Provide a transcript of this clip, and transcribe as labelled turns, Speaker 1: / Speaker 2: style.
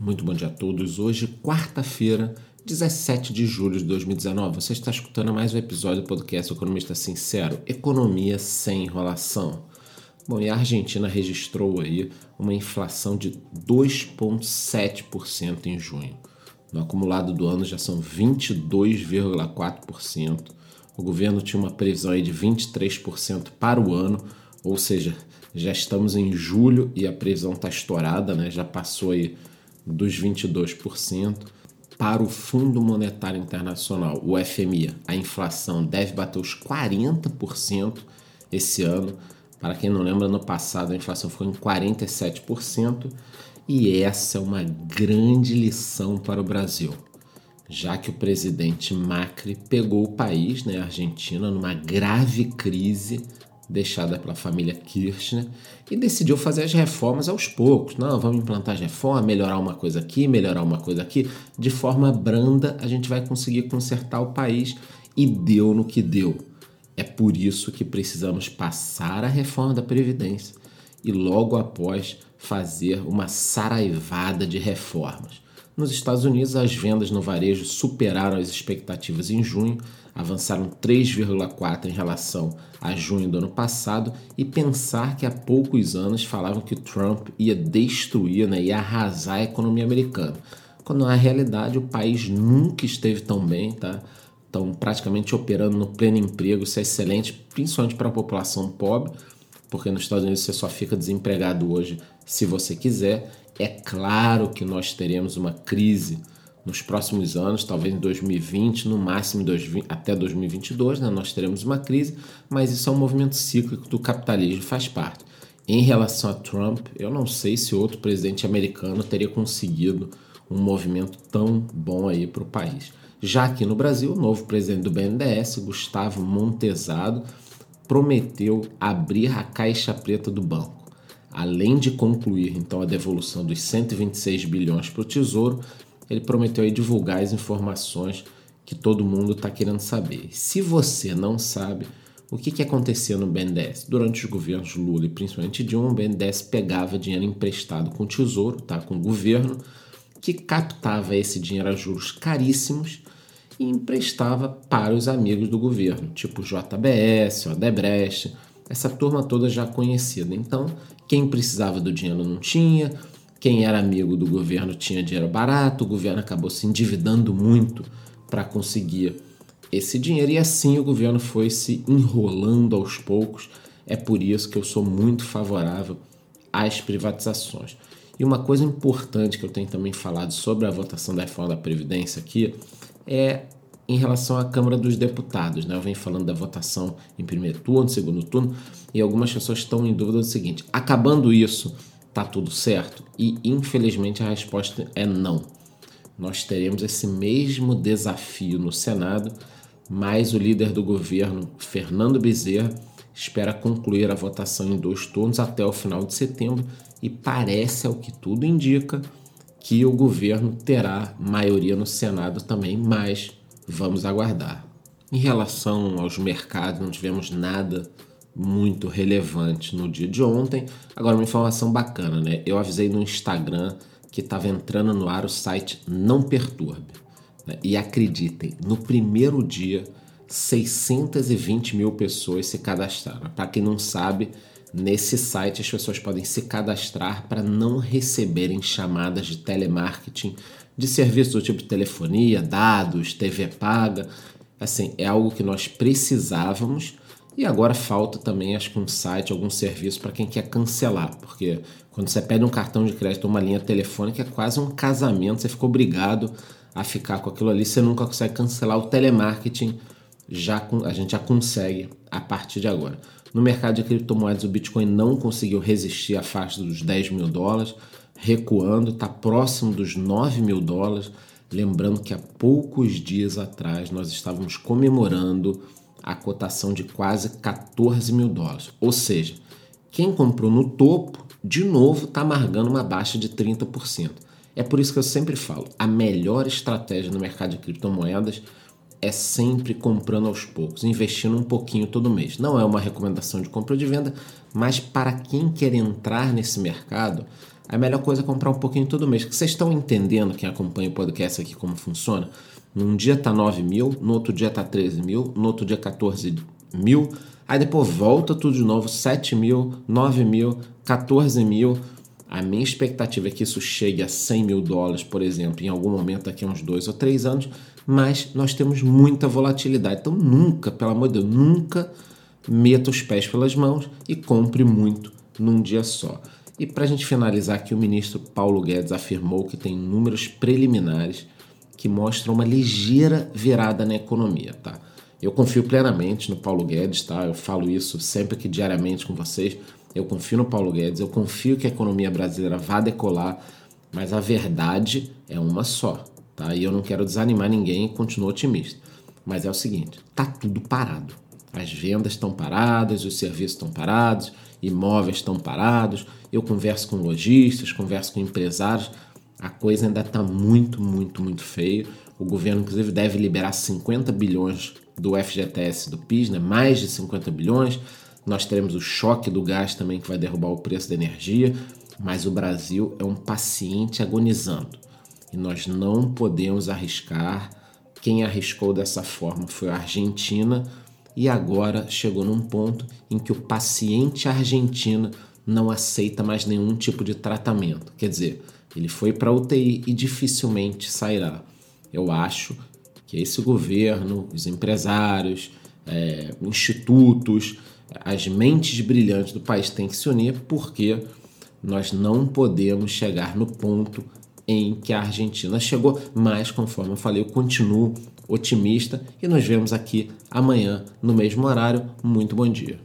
Speaker 1: Muito bom dia a todos. Hoje, quarta-feira, 17 de julho de 2019. Você está escutando mais um episódio do podcast Economista Sincero, Economia sem enrolação. Bom, e a Argentina registrou aí uma inflação de 2,7% em junho. No acumulado do ano já são 22,4%. O governo tinha uma previsão aí de 23% para o ano, ou seja, já estamos em julho e a previsão está estourada, né? já passou aí dos 22%. Para o Fundo Monetário Internacional, o FMI, a inflação deve bater os 40% esse ano. Para quem não lembra, no passado a inflação foi em 47%, e essa é uma grande lição para o Brasil, já que o presidente Macri pegou o país, né, a Argentina, numa grave crise deixada pela família Kirchner e decidiu fazer as reformas aos poucos. Não, vamos implantar as reformas, melhorar uma coisa aqui, melhorar uma coisa aqui. De forma branda, a gente vai conseguir consertar o país e deu no que deu. É por isso que precisamos passar a reforma da Previdência e logo após fazer uma saraivada de reformas. Nos Estados Unidos, as vendas no varejo superaram as expectativas em junho, avançaram 3,4 em relação a junho do ano passado, e pensar que há poucos anos falavam que Trump ia destruir, né, ia arrasar a economia americana. Quando na realidade o país nunca esteve tão bem, tá? Estão praticamente operando no pleno emprego, isso é excelente, principalmente para a população pobre, porque nos Estados Unidos você só fica desempregado hoje se você quiser. É claro que nós teremos uma crise nos próximos anos, talvez em 2020, no máximo 2020, até 2022, né, nós teremos uma crise, mas isso é um movimento cíclico do capitalismo, faz parte. Em relação a Trump, eu não sei se outro presidente americano teria conseguido um movimento tão bom aí para o país. Já aqui no Brasil, o novo presidente do BNDES, Gustavo Montesado, prometeu abrir a caixa preta do banco. Além de concluir então a devolução dos 126 bilhões para o Tesouro, ele prometeu aí divulgar as informações que todo mundo está querendo saber. Se você não sabe, o que, que acontecia no BNDES? Durante os governos Lula e principalmente Dilma, o BNDES pegava dinheiro emprestado com o Tesouro, tá? com o governo, que captava esse dinheiro a juros caríssimos e emprestava para os amigos do governo, tipo JBS, Odebrecht, essa turma toda já conhecida. Então, quem precisava do dinheiro não tinha, quem era amigo do governo tinha dinheiro barato, o governo acabou se endividando muito para conseguir esse dinheiro e assim o governo foi se enrolando aos poucos. É por isso que eu sou muito favorável às privatizações. E uma coisa importante que eu tenho também falado sobre a votação da reforma da Previdência aqui é em relação à Câmara dos Deputados. Né? Eu venho falando da votação em primeiro turno, segundo turno, e algumas pessoas estão em dúvida do seguinte: acabando isso, tá tudo certo? E infelizmente a resposta é não. Nós teremos esse mesmo desafio no Senado, mas o líder do governo, Fernando Bezerra, espera concluir a votação em dois turnos até o final de setembro e parece, ao que tudo indica, que o governo terá maioria no Senado também, mas vamos aguardar. Em relação aos mercados, não tivemos nada muito relevante no dia de ontem. Agora, uma informação bacana, né? Eu avisei no Instagram que estava entrando no ar o site Não Perturbe. Né? E acreditem, no primeiro dia, 620 mil pessoas se cadastraram. Para quem não sabe, nesse site as pessoas podem se cadastrar para não receberem chamadas de telemarketing de serviços do tipo telefonia, dados, TV paga. Assim, é algo que nós precisávamos e agora falta também, acho que um site, algum serviço para quem quer cancelar, porque quando você pede um cartão de crédito ou uma linha telefônica é quase um casamento, você fica obrigado a ficar com aquilo ali, você nunca consegue cancelar o telemarketing, já a gente já consegue a partir de agora. No mercado de criptomoedas, o Bitcoin não conseguiu resistir à faixa dos 10 mil dólares, recuando, está próximo dos 9 mil dólares. Lembrando que há poucos dias atrás nós estávamos comemorando a cotação de quase 14 mil dólares. Ou seja, quem comprou no topo, de novo, está amargando uma baixa de 30%. É por isso que eu sempre falo: a melhor estratégia no mercado de criptomoedas é sempre comprando aos poucos, investindo um pouquinho todo mês. Não é uma recomendação de compra ou de venda, mas para quem quer entrar nesse mercado, a melhor coisa é comprar um pouquinho todo mês. Vocês estão entendendo, quem acompanha o podcast aqui, como funciona? Num dia tá 9 mil, no outro dia tá 13 mil, no outro dia 14 mil, aí depois volta tudo de novo, 7 mil, 9 mil, 14 mil. A minha expectativa é que isso chegue a 100 mil dólares, por exemplo, em algum momento daqui a uns dois ou três anos, mas nós temos muita volatilidade. Então nunca, pelo amor de Deus, nunca meta os pés pelas mãos e compre muito num dia só. E para a gente finalizar aqui, o ministro Paulo Guedes afirmou que tem números preliminares que mostram uma ligeira virada na economia, tá? Eu confio plenamente no Paulo Guedes, tá? Eu falo isso sempre que diariamente com vocês. Eu confio no Paulo Guedes, eu confio que a economia brasileira vá decolar, mas a verdade é uma só, tá? E eu não quero desanimar ninguém e continuo otimista. Mas é o seguinte, tá tudo parado. As vendas estão paradas, os serviços estão parados, imóveis estão parados. Eu converso com lojistas, converso com empresários. A coisa ainda está muito, muito, muito feia. O governo, inclusive, deve liberar 50 bilhões do FGTS do PIS, né? mais de 50 bilhões. Nós teremos o choque do gás também, que vai derrubar o preço da energia. Mas o Brasil é um paciente agonizando. E nós não podemos arriscar. Quem arriscou dessa forma foi a Argentina e agora chegou num ponto em que o paciente argentino não aceita mais nenhum tipo de tratamento. Quer dizer, ele foi para UTI e dificilmente sairá. Eu acho que esse governo, os empresários, é, institutos, as mentes brilhantes do país têm que se unir porque nós não podemos chegar no ponto em que a Argentina chegou, mas conforme eu falei, eu continuo otimista e nos vemos aqui amanhã no mesmo horário. Muito bom dia.